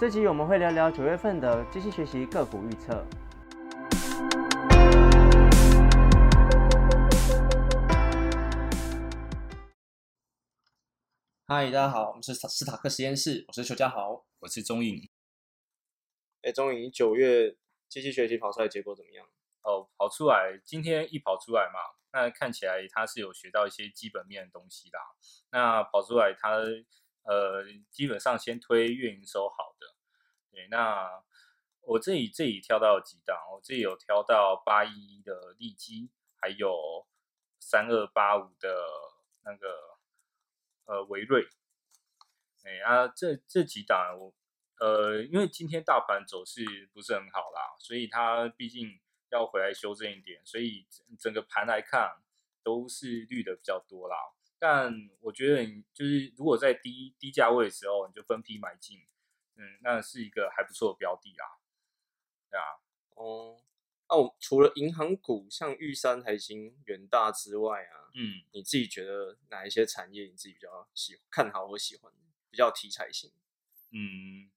这集我们会聊聊九月份的机器学习个股预测。嗨，大家好，我们是斯塔克实验室，我是邱家豪。我是钟颖。哎，钟颖，九月机器学习跑出来结果怎么样？哦，跑出来，今天一跑出来嘛，那看起来它是有学到一些基本面的东西啦。那跑出来，他呃，基本上先推月营收好的。对，那我这里这里挑到几档，我这里有挑到八一一的利基，还有三二八五的那个呃维瑞。哎啊，这这几档我呃，因为今天大盘走势不是很好啦，所以它毕竟要回来修正一点，所以整个盘来看都是绿的比较多啦。但我觉得你就是如果在低低价位的时候，你就分批买进，嗯，那是一个还不错的标的啦。对啊，哦，哦，除了银行股像玉山、台新、元大之外啊，嗯，你自己觉得哪一些产业你自己比较喜看好或喜欢？比较题材性，嗯，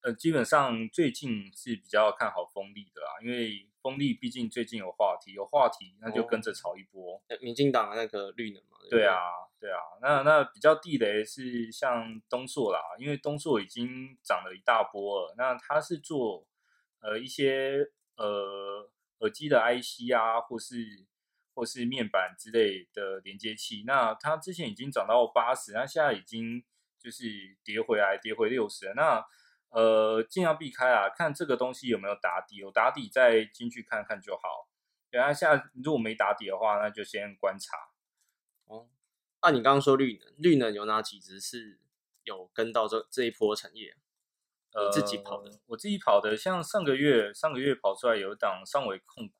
呃，基本上最近是比较看好风力的啦，因为风力毕竟最近有话题，有话题那就跟着炒一波。民进党的那个绿能嘛，对啊，对啊，那那比较地雷是像东硕啦，因为东硕已经涨了一大波了，那它是做呃一些呃耳机的 IC 啊，或是或是面板之类的连接器，那它之前已经涨到八十，那现在已经。就是跌回来，跌回六十，那呃尽量避开啊，看这个东西有没有打底，有打底再进去看看就好。等下现在如果没打底的话，那就先观察。哦，那你刚刚说绿能，绿能有哪几只是有跟到这这一波产业？呃自己跑的？我自己跑的，像上个月上个月跑出来有一档上尾控股，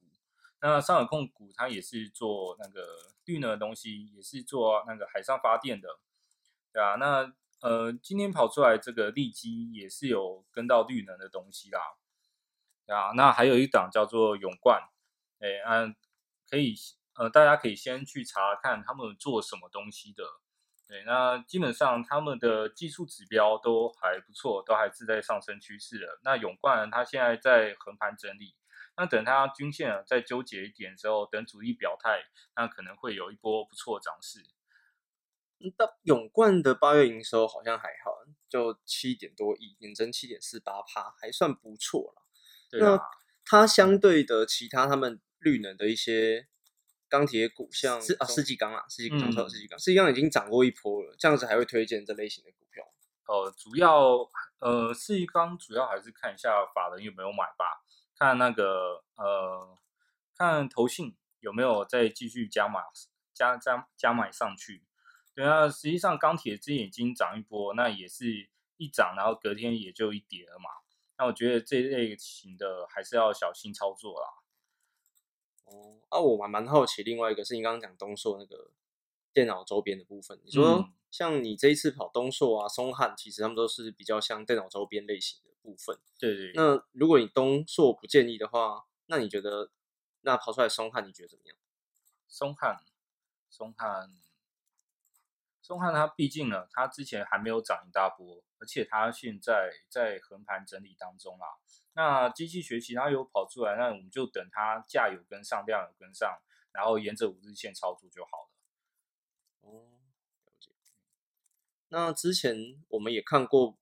那上尾控股它也是做那个绿能的东西，也是做那个海上发电的，对啊，那。呃，今天跑出来这个利基也是有跟到绿能的东西啦，啊，那还有一档叫做永冠，哎，嗯，可以，呃，大家可以先去查看他们做什么东西的，对，那基本上他们的技术指标都还不错，都还是在上升趋势的。那永冠它现在在横盘整理，那等它均线再纠结一点之后，等主力表态，那可能会有一波不错涨势。到永冠的八月营收好像还好，就七点多亿，年增七点四八趴，还算不错了。那它相对的其他他们绿能的一些钢铁股，像是啊世纪钢啊，世纪钢错世纪钢，世纪钢已经涨过一波了，这样子还会推荐这类型的股票？呃，主要呃世纪钢主要还是看一下法人有没有买吧，看那个呃看投信有没有再继续加码加加加买上去。对啊，实际上钢铁之前已经涨一波，那也是一涨，然后隔天也就一跌了嘛。那我觉得这类型的还是要小心操作啦。哦，啊，我蛮蛮好奇，另外一个是你刚刚讲东硕那个电脑周边的部分，你说像你这一次跑东硕啊、松汉，其实他们都是比较像电脑周边类型的部分。对对。那如果你东硕不建议的话，那你觉得那跑出来松汉，你觉得怎么样？松汉，松汉。中汉它毕竟呢，它之前还没有涨一大波，而且它现在在横盘整理当中啦。那机器学习它有跑出来，那我们就等它价有跟上，量有跟上，然后沿着五日线操作就好了。哦，了解。那之前我们也看过，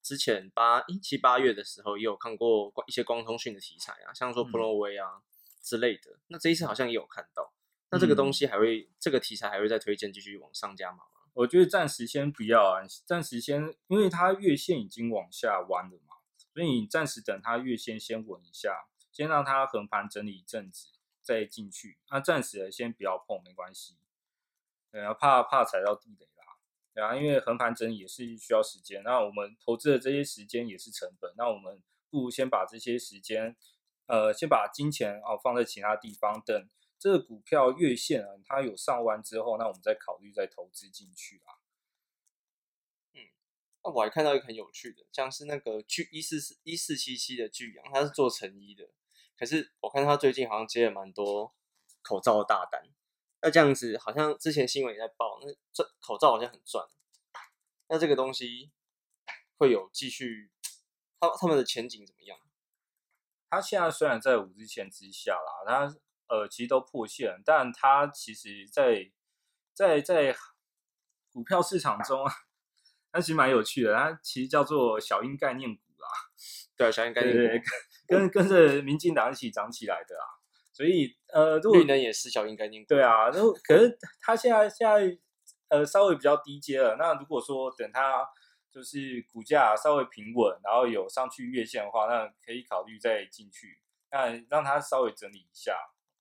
之前八一七八月的时候也有看过一些光通讯的题材啊，像说 ProWay 啊之类的。那这一次好像也有看到，那这个东西还会，这个题材还会再推荐继续往上加码吗？我觉得暂时先不要啊，暂时先，因为它月线已经往下弯了嘛，所以你暂时等它月线先稳一下，先让它横盘整理一阵子再进去。那暂时先不要碰，没关系。对啊，怕怕踩到地雷啦。对啊，因为横盘整理也是需要时间，那我们投资的这些时间也是成本，那我们不如先把这些时间，呃，先把金钱哦放在其他地方等。这个股票月线啊，它有上弯之后，那我们再考虑再投资进去啦。嗯，那我还看到一个很有趣的，像是那个巨一四四一四七七的巨阳，它是做成衣的，可是我看它最近好像接了蛮多口罩的大单。那这样子，好像之前新闻也在报，那这口罩好像很赚。那这个东西会有继续他他们的前景怎么样？它现在虽然在五日线之下啦，它呃其实都破线，但它其实在在在股票市场中啊，它其实蛮有趣的。它其实叫做小鹰概念股啦，对，小鹰概念股跟跟着民进党一起涨起来的啊。所以呃，绿能也是小鹰概念股，对啊。然后可是它现在现在呃稍微比较低阶了。那如果说等它就是股价稍微平稳，然后有上去月线的话，那可以考虑再进去。那让它稍微整理一下，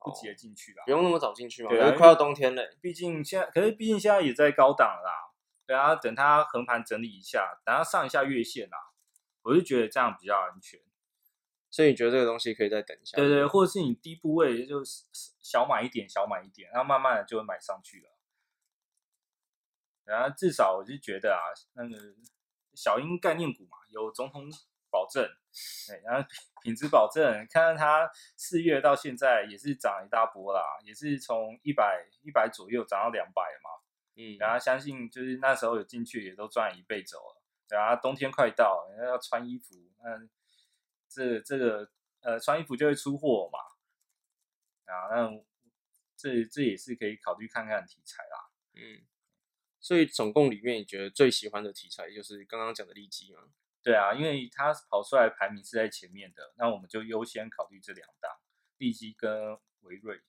不急着进去啦。不用那么早进去嘛，对啊，快要冬天了。毕竟现在，可是毕竟现在也在高档啦。对啊，等它横盘整理一下，等它上一下月线啦，我就觉得这样比较安全。所以你觉得这个东西可以再等一下？对对，或者是你低部位就小买一点，小买一点，然后慢慢的就会买上去了。然后至少我就觉得啊，那个。小鹰概念股嘛，有总统保证，对，然后品质保证，看看它四月到现在也是涨一大波啦，也是从一百一百左右涨到两百嘛，嗯，然后相信就是那时候有进去也都赚一倍走了，然后冬天快到，人家要穿衣服，嗯，这这个呃穿衣服就会出货嘛，啊，那这这也是可以考虑看看题材啦，嗯。所以总共里面，你觉得最喜欢的题材就是刚刚讲的利基吗？对啊，因为它跑出来排名是在前面的，那我们就优先考虑这两档，利基跟维瑞。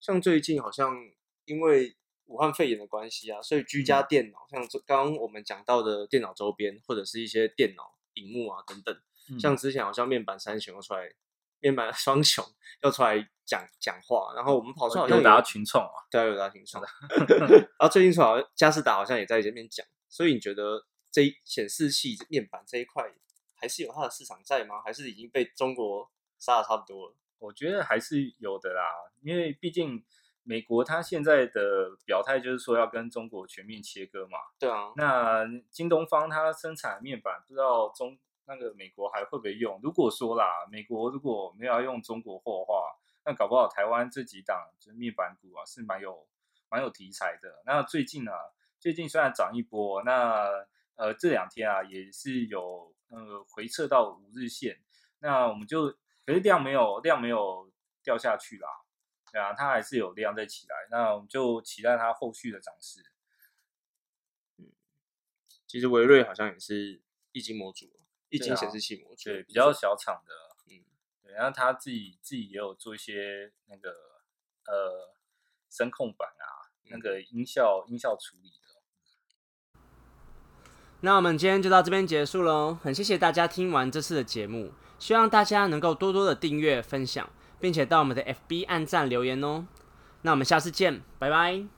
像最近好像因为武汉肺炎的关系啊，所以居家电脑，像刚刚我们讲到的电脑周边或者是一些电脑荧幕啊等等，像之前好像面板三雄出来。面板双雄要出来讲讲话，然后我们跑出好像有打群创啊，对啊，有打群创。然后最近出好像嘉士达好像也在这边讲，所以你觉得这显示器面板这一块还是有它的市场在吗？还是已经被中国杀的差不多了？我觉得还是有的啦，因为毕竟美国它现在的表态就是说要跟中国全面切割嘛。对啊，那京东方它生产面板，不知道中。那个美国还会不会用？如果说啦，美国如果没有要用中国货的话，那搞不好台湾这几档就是面板股啊，是蛮有蛮有题材的。那最近啊，最近虽然涨一波，那呃这两天啊也是有呃回撤到五日线，那我们就可是量没有量没有掉下去啦，对啊，它还是有量在起来，那我们就期待它后续的涨势。嗯，其实维瑞好像也是一晶模组。液晶显示器模组对，比较小厂的，嗯，对，然后他自己自己也有做一些那个呃声控板啊，那个音效音效处理的。那我们今天就到这边结束喽，很谢谢大家听完这次的节目，希望大家能够多多的订阅、分享，并且到我们的 FB 按赞留言哦。那我们下次见，拜拜。